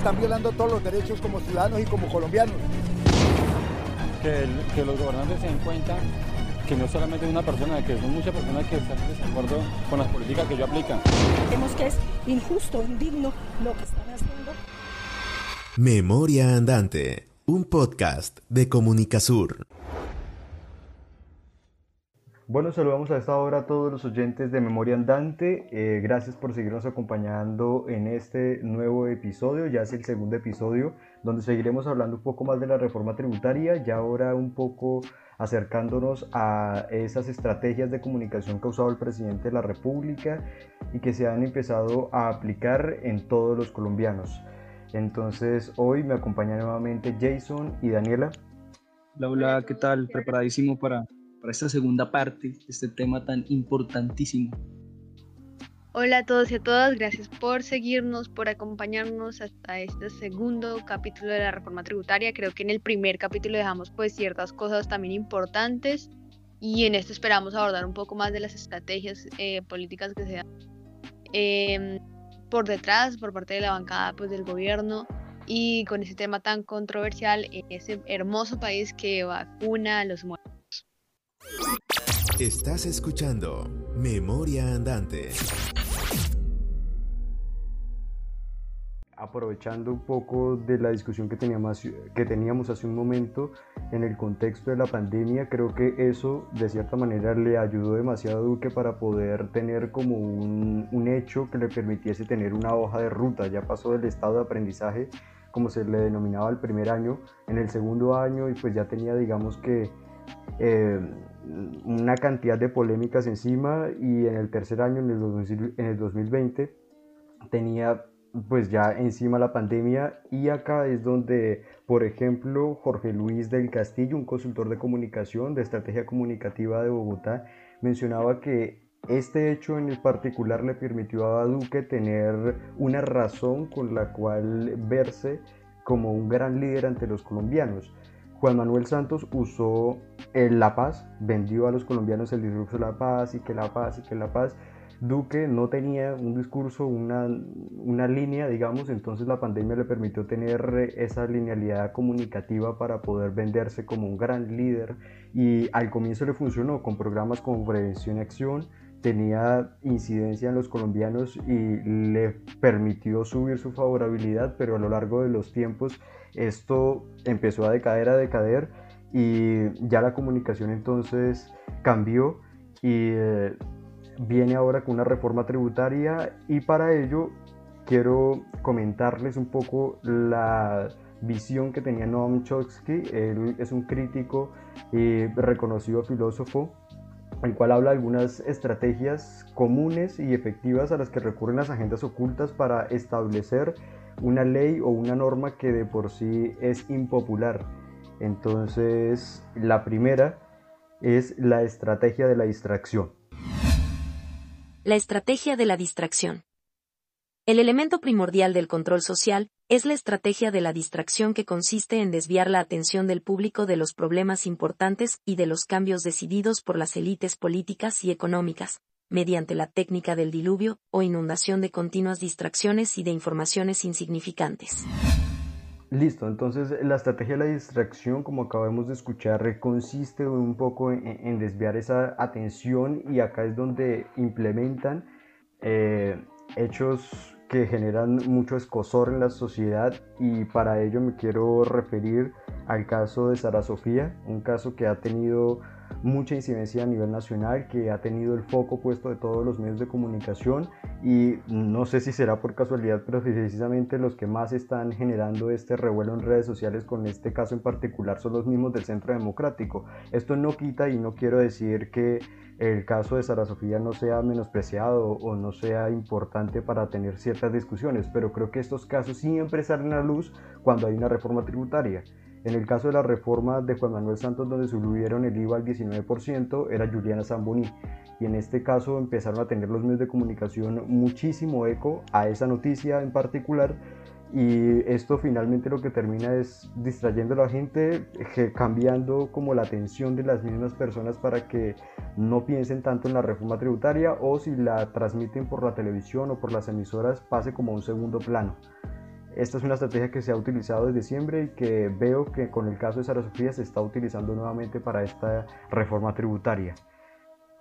están violando todos los derechos como ciudadanos y como colombianos. Que, que los gobernantes se den cuenta que no solamente una persona, que son muchas personas que están en desacuerdo con las políticas que ellos aplican. Vemos que es injusto, indigno lo que están haciendo. Memoria Andante, un podcast de Comunicasur. Bueno, saludamos a esta hora a todos los oyentes de Memoria Andante. Eh, gracias por seguirnos acompañando en este nuevo episodio. Ya es el segundo episodio donde seguiremos hablando un poco más de la reforma tributaria y ahora un poco acercándonos a esas estrategias de comunicación que ha usado el presidente de la República y que se han empezado a aplicar en todos los colombianos. Entonces hoy me acompaña nuevamente Jason y Daniela. Hola, hola, ¿qué tal? Preparadísimo para para esta segunda parte este tema tan importantísimo. Hola a todos y a todas, gracias por seguirnos, por acompañarnos hasta este segundo capítulo de la reforma tributaria. Creo que en el primer capítulo dejamos pues ciertas cosas también importantes y en este esperamos abordar un poco más de las estrategias eh, políticas que se dan em, por detrás, por parte de la bancada pues del gobierno y con ese tema tan controversial en ese hermoso país que vacuna a los muertos. Estás escuchando Memoria Andante. Aprovechando un poco de la discusión que teníamos, hace un momento en el contexto de la pandemia, creo que eso de cierta manera le ayudó demasiado a Duque para poder tener como un, un hecho que le permitiese tener una hoja de ruta. Ya pasó del estado de aprendizaje, como se le denominaba el primer año, en el segundo año y pues ya tenía digamos que eh, una cantidad de polémicas encima y en el tercer año, en el, en el 2020, tenía pues ya encima la pandemia y acá es donde, por ejemplo, Jorge Luis del Castillo, un consultor de comunicación, de estrategia comunicativa de Bogotá, mencionaba que este hecho en particular le permitió a Duque tener una razón con la cual verse como un gran líder ante los colombianos. Juan Manuel Santos usó el La Paz, vendió a los colombianos el discurso de la paz y que la paz y que la paz. Duque no tenía un discurso, una, una línea, digamos, entonces la pandemia le permitió tener esa linealidad comunicativa para poder venderse como un gran líder y al comienzo le funcionó con programas como Prevención y Acción, tenía incidencia en los colombianos y le permitió subir su favorabilidad, pero a lo largo de los tiempos esto empezó a decaer, a decaer y ya la comunicación entonces cambió y eh, viene ahora con una reforma tributaria y para ello quiero comentarles un poco la visión que tenía Noam Chomsky. Él es un crítico y reconocido filósofo el cual habla de algunas estrategias comunes y efectivas a las que recurren las agendas ocultas para establecer una ley o una norma que de por sí es impopular. Entonces, la primera es la estrategia de la distracción. La estrategia de la distracción. El elemento primordial del control social es la estrategia de la distracción que consiste en desviar la atención del público de los problemas importantes y de los cambios decididos por las élites políticas y económicas, mediante la técnica del diluvio o inundación de continuas distracciones y de informaciones insignificantes. Listo, entonces la estrategia de la distracción, como acabamos de escuchar, consiste un poco en, desviar esa atención y acá es donde implementan eh, hechos que generan mucho escosor en la sociedad y para ello me quiero referir al caso de Sara Sofía, un caso que ha tenido mucha incidencia a nivel nacional, que ha tenido el foco puesto de todos los medios de comunicación y no sé si será por casualidad, pero precisamente los que más están generando este revuelo en redes sociales con este caso en particular son los mismos del Centro Democrático. Esto no quita y no quiero decir que el caso de Sara Sofía no sea menospreciado o no sea importante para tener ciertas discusiones, pero creo que estos casos siempre salen a luz cuando hay una reforma tributaria. En el caso de la reforma de Juan Manuel Santos, donde subieron el IVA al 19%, era Juliana Zamboni. Y en este caso empezaron a tener los medios de comunicación muchísimo eco a esa noticia en particular, y esto finalmente lo que termina es distrayendo a la gente, cambiando como la atención de las mismas personas para que no piensen tanto en la reforma tributaria o si la transmiten por la televisión o por las emisoras pase como un segundo plano. Esta es una estrategia que se ha utilizado desde siempre y que veo que con el caso de Sara Sofía se está utilizando nuevamente para esta reforma tributaria.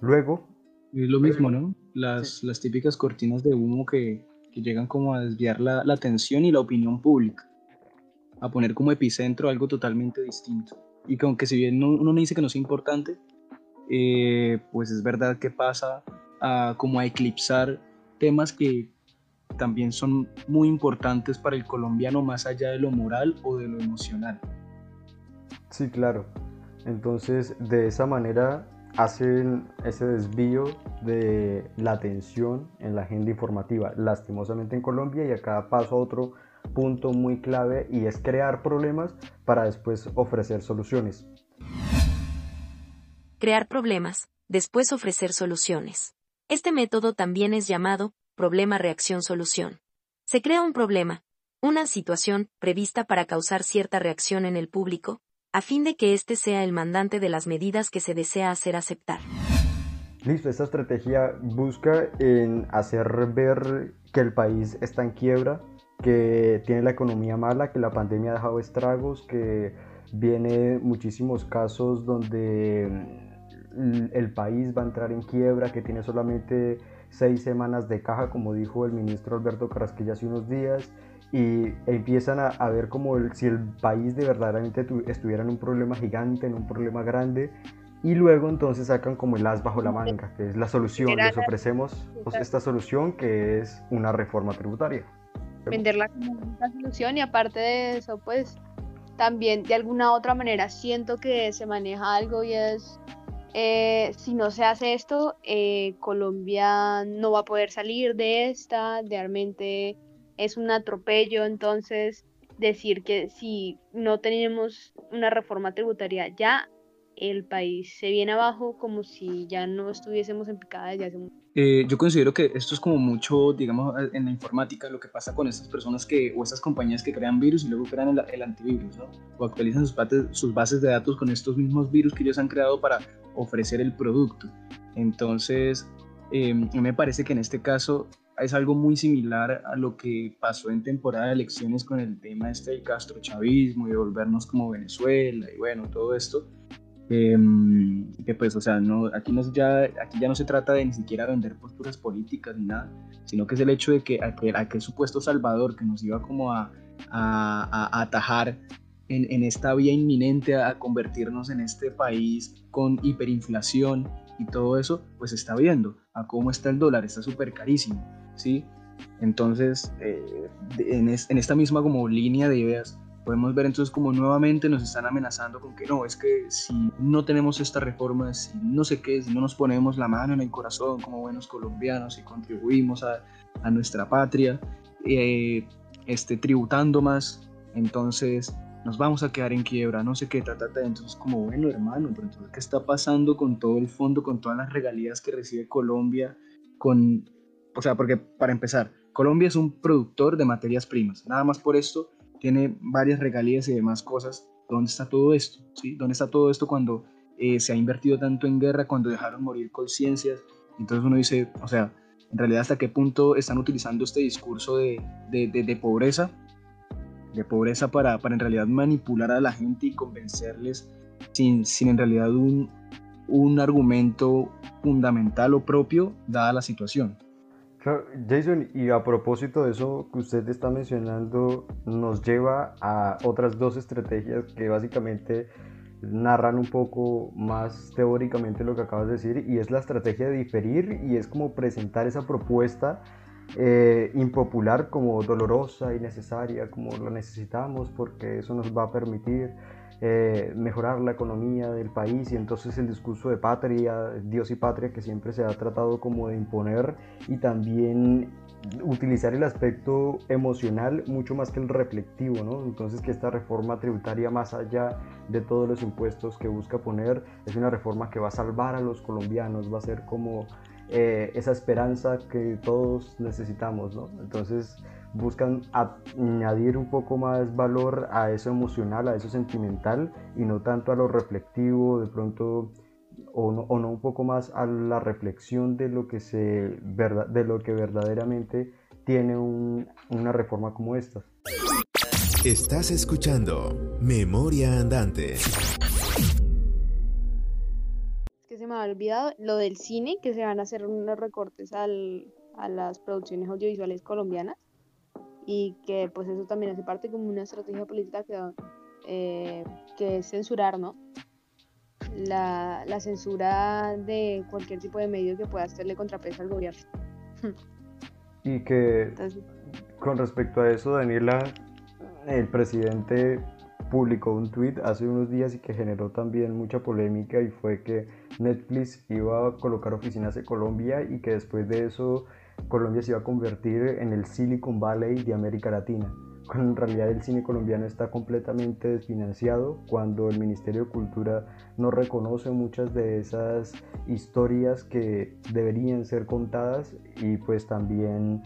Luego... Es lo mismo, ¿no? Las, las típicas cortinas de humo que, que llegan como a desviar la, la, atención y la opinión pública, a poner como epicentro algo totalmente distinto. Y que aunque si bien uno no dice que no sea importante, eh, pues es verdad que pasa a, como a eclipsar temas que también son muy importantes para el colombiano más allá de lo moral o de lo emocional. Sí, claro. Entonces, de esa manera hacen ese desvío de la atención en la agenda informativa, lastimosamente en Colombia, y acá paso a otro punto muy clave y es crear problemas para después ofrecer soluciones. Crear problemas, después ofrecer soluciones. Este método también es llamado problema-reacción-solución. Se crea un problema, una situación prevista para causar cierta reacción en el público, a fin de que éste sea el mandante de las medidas que se desea hacer aceptar. Listo, esta estrategia busca en hacer ver que el país está en quiebra, que tiene la economía mala, que la pandemia ha dejado estragos, que viene muchísimos casos donde el país va a entrar en quiebra, que tiene solamente seis semanas de caja, como dijo el ministro Alberto Carrasquilla hace unos días, y empiezan a, ver como si el país de verdaderamente estuviera en un problema gigante, en un problema grande, y luego entonces sacan como el as bajo la manga, que es la solución, les ofrecemos pues, esta solución que es una reforma tributaria. Venderla como una solución y aparte de eso, pues también de alguna otra manera siento que se maneja algo y es eh, si no se hace esto, eh, Colombia no va a poder salir de esta, realmente es un atropello, entonces decir que si no tenemos una reforma tributaria ya, el país se viene abajo como si ya no estuviésemos en picada desde hace mucho eh, yo considero que esto es como mucho, digamos, en la informática, lo que pasa con estas personas que, o estas compañías que crean virus y luego crean el, antivirus, ¿no? O actualizan sus, sus bases de datos con estos mismos virus que ellos han creado para ofrecer el producto. Entonces, eh, me parece que en este caso es algo muy similar a lo que pasó en temporada de elecciones con el tema este del castrochavismo y volvernos como Venezuela y bueno, todo esto Em, que pues, o sea, no, aquí, no, ya, aquí ya no se trata de ni siquiera vender posturas políticas ni nada, sino que es el hecho de que aquel, supuesto Salvador que nos iba como a, a, atajar en, en, esta vía inminente a convertirnos en este país con hiperinflación y todo eso, pues está viendo a cómo está el dólar, está súper carísimo, ¿sí? Entonces, eh, en, en, esta misma como línea de ideas, podemos ver entonces como nuevamente nos están amenazando con que no, es que si no tenemos esta reforma, si no sé qué, si no nos ponemos la mano en el corazón como buenos colombianos y contribuimos a, a nuestra patria, eh, este, tributando más, entonces nos vamos a quedar en quiebra, no sé qué, ta, ta, entonces como bueno hermano, pero entonces qué está pasando con todo el fondo, con todas las regalías que recibe Colombia, con, o sea, porque para empezar, Colombia es un productor de materias primas, nada más por esto tiene varias regalías y demás cosas. ¿Dónde está todo esto? ¿Sí? ¿Dónde está todo esto cuando eh, se ha invertido tanto en guerra, cuando dejaron morir conciencias? Entonces uno dice, o sea, en realidad hasta qué punto están utilizando este discurso de, de, de, pobreza, de pobreza para, para, en realidad manipular a la gente y convencerles sin, sin en realidad un, un argumento fundamental o propio dada la situación. Jason, y a propósito de eso que usted está mencionando, nos lleva a otras dos estrategias que básicamente narran un poco más teóricamente lo que acabas de decir, y es la estrategia de diferir, y es como presentar esa propuesta eh, impopular como dolorosa y necesaria, como lo necesitamos, porque eso nos va a permitir eh, mejorar la economía del país y entonces el discurso de patria, Dios y patria que siempre se ha tratado como de imponer y también utilizar el aspecto emocional mucho más que el reflectivo, ¿no? Entonces que esta reforma tributaria más allá de todos los impuestos que busca poner es una reforma que va a salvar a los colombianos, va a ser como eh, esa esperanza que todos necesitamos, ¿no? Entonces buscan añadir un poco más valor a eso emocional, a eso sentimental y no tanto a lo reflectivo, de pronto, o no, un poco más a la reflexión de lo que, se, de lo que verdaderamente tiene una reforma como esta. Estás escuchando Memoria Andante. Olvidado lo del cine, que se van a hacer unos recortes al, a las producciones audiovisuales colombianas y que pues eso también hace parte como una estrategia política que, eh, que es censurar, ¿no? La, la, censura de cualquier tipo de medio que pueda hacerle contrapeso al gobierno. Y que con respecto a eso, Daniela, el presidente publicó un tweet hace unos días y que generó también mucha polémica y fue que Netflix iba a colocar oficinas en Colombia y que después de eso Colombia se iba a convertir en el Silicon Valley de América Latina. Cuando en realidad el cine colombiano está completamente desfinanciado, cuando el Ministerio de Cultura no reconoce muchas de esas historias que deberían ser contadas y pues también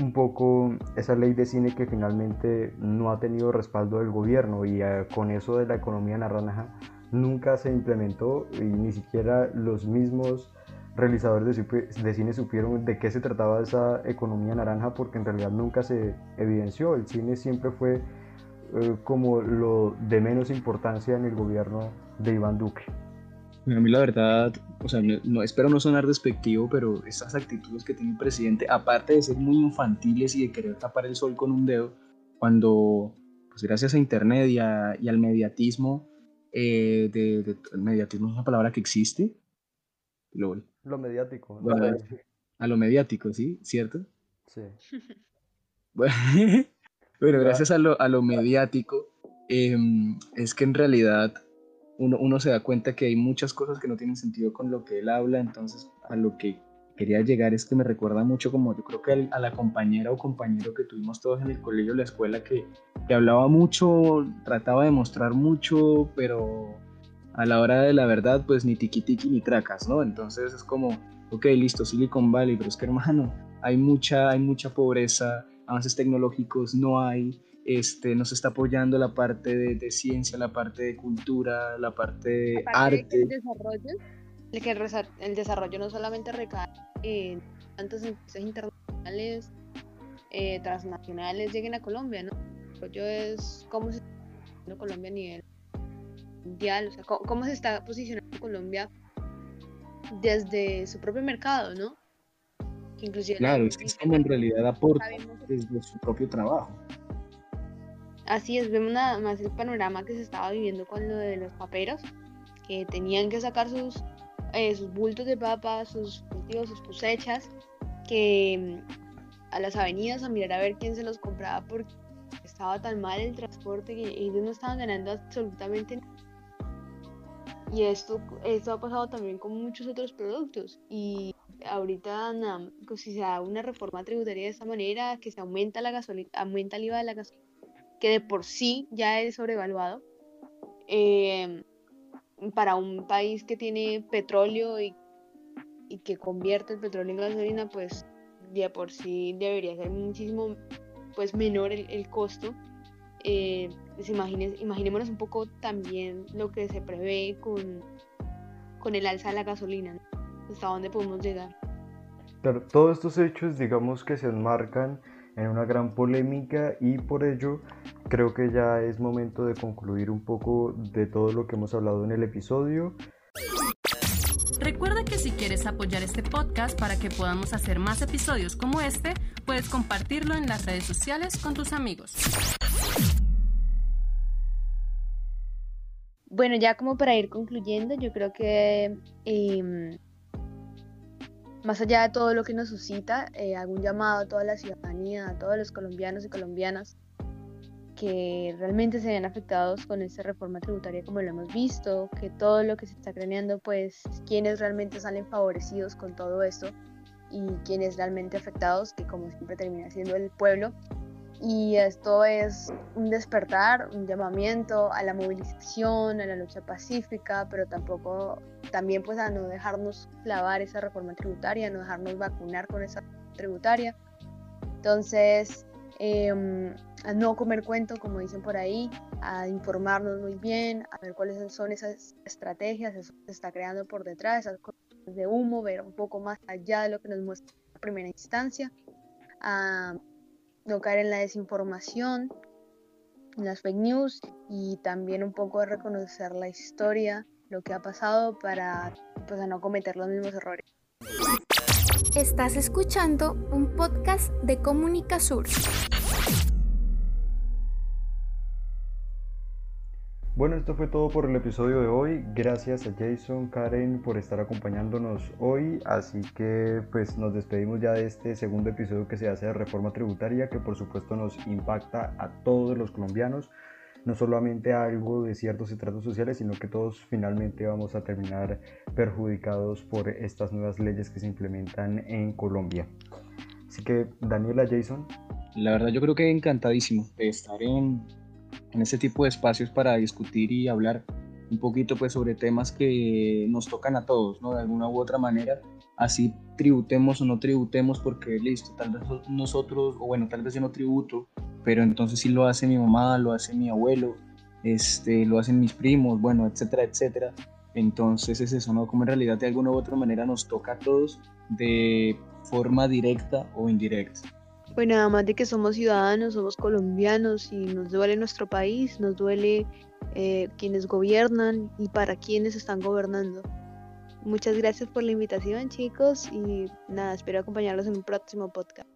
un poco esa ley de cine que finalmente no ha tenido respaldo del gobierno y eh, con eso de la economía naranja nunca se implementó y ni siquiera los mismos realizadores de, cine supieron de qué se trataba esa economía naranja porque en realidad nunca se evidenció. El cine siempre fue eh, como lo de menos importancia en el gobierno de Iván Duque. A mí la verdad, o sea, no, espero no sonar despectivo, pero esas actitudes que tiene el presidente, aparte de ser muy infantiles y de querer tapar el sol con un dedo, cuando, pues gracias a Internet y, al mediatismo, eh, de, el mediatismo es una palabra que existe, lo, lo mediático. a lo mediático, ¿sí? ¿Cierto? Sí. Bueno, gracias a lo, a lo mediático, em, es que en realidad uno, uno, se da cuenta que hay muchas cosas que no tienen sentido con lo que él habla, entonces a lo que quería llegar es que me recuerda mucho como yo creo que a la compañera o compañero que tuvimos todos en el colegio, la escuela, que, que hablaba mucho, trataba de mostrar mucho, pero a la hora de la verdad, pues ni tiki tiki ni tracas, ¿no? Entonces es como, ok, listo, Silicon Valley, pero es que hermano, hay mucha, hay mucha pobreza, avances tecnológicos no hay, este, nos está apoyando la parte de, ciencia, la parte de cultura, la parte de arte. el desarrollo, el, que el desarrollo no solamente recae en tantas empresas internacionales, eh, transnacionales lleguen a Colombia, ¿no? El desarrollo es cómo se está Colombia a nivel mundial, o sea, cómo, se está posicionando Colombia desde su propio mercado, ¿no? inclusive claro, es que es como en realidad aporta desde su propio trabajo. Así es, vemos nada más el panorama que se estaba viviendo con lo de los paperos, que tenían que sacar sus, eh, sus bultos de papas, sus cultivos, sus cosechas, que mm, a las avenidas a mirar a ver quién se los compraba porque estaba tan mal el transporte que ellos no estaban ganando absolutamente nada y esto, esto ha pasado también con muchos otros productos. Y ahorita, pues, si se da una reforma tributaria de esta manera, que se aumenta la gasolina, aumenta el IVA de la gasolina, que de por sí ya es sobrevaluado, eh, para un país que tiene petróleo y, y, que convierte el petróleo en gasolina, pues de por sí debería ser muchísimo pues menor el, el costo eh, pues imaginémonos un poco también lo que se prevé con, con el alza de la gasolina, hasta dónde podemos llegar. Claro, todos estos hechos digamos que se enmarcan en una gran polémica y por ello creo que ya es momento de concluir un poco de todo lo que hemos hablado en el episodio. Recuerda que si quieres apoyar este podcast para que podamos hacer más episodios como este, puedes compartirlo en las redes sociales con tus amigos. Bueno, ya como para ir concluyendo, yo creo que em, más allá de todo lo que nos suscita, eh, algún llamado a toda la ciudadanía, a todos los colombianos y colombianas que realmente se ven afectados con esta reforma tributaria como lo hemos visto, que todo lo que se está craneando, pues quienes realmente salen favorecidos con todo esto y quienes realmente afectados, que como siempre termina siendo el pueblo, y esto es un despertar, un llamamiento a la movilización, a la lucha pacífica, pero tampoco, también pues a no dejarnos clavar esa reforma tributaria, no dejarnos vacunar con esa tributaria. Entonces, em, a no comer cuento, como dicen por ahí, a informarnos muy bien, a ver cuáles son esas estrategias, eso se está creando por detrás, esas cosas de humo, ver un poco más allá de lo que nos muestra la primera instancia a no caer en la desinformación, en las fake news y también un poco reconocer la historia, lo que ha pasado para pues, no cometer los mismos errores. Estás escuchando un podcast de Comunica Sur. Bueno, esto fue todo por el episodio de hoy. Gracias a Jason, Karen por estar acompañándonos hoy. Así que pues nos despedimos ya de este segundo episodio que se hace de reforma tributaria que por supuesto nos impacta a todos los colombianos. No solamente algo de ciertos estratos sociales, sino que todos finalmente vamos a terminar perjudicados por estas nuevas leyes que se implementan en Colombia. Así que Daniela, Jason. La verdad yo creo que encantadísimo de estar en, en este tipo de espacios para discutir y hablar un poquito pues sobre temas que nos tocan a todos, ¿no? De alguna u otra manera, así tributemos o no tributemos porque listo, tal vez nosotros, o bueno, tal vez yo no tributo, pero entonces sí lo hace mi mamá, lo hace mi abuelo, este, lo hacen mis primos, bueno, etcétera, etcétera. Entonces es eso, ¿no? Como en realidad de alguna u otra manera nos toca a todos de forma directa o indirecta. Bueno, además de que somos ciudadanos, somos colombianos y nos duele nuestro país, nos duele eh, quienes gobiernan y para quienes están gobernando. Muchas gracias por la invitación, chicos, y nada, espero acompañarlos en un próximo podcast.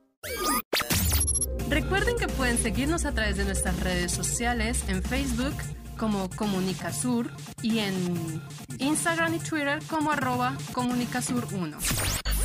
Recuerden que pueden seguirnos a través de nuestras redes sociales en Facebook como Comunicasur y en Instagram y Twitter como arroba Comunicasur1.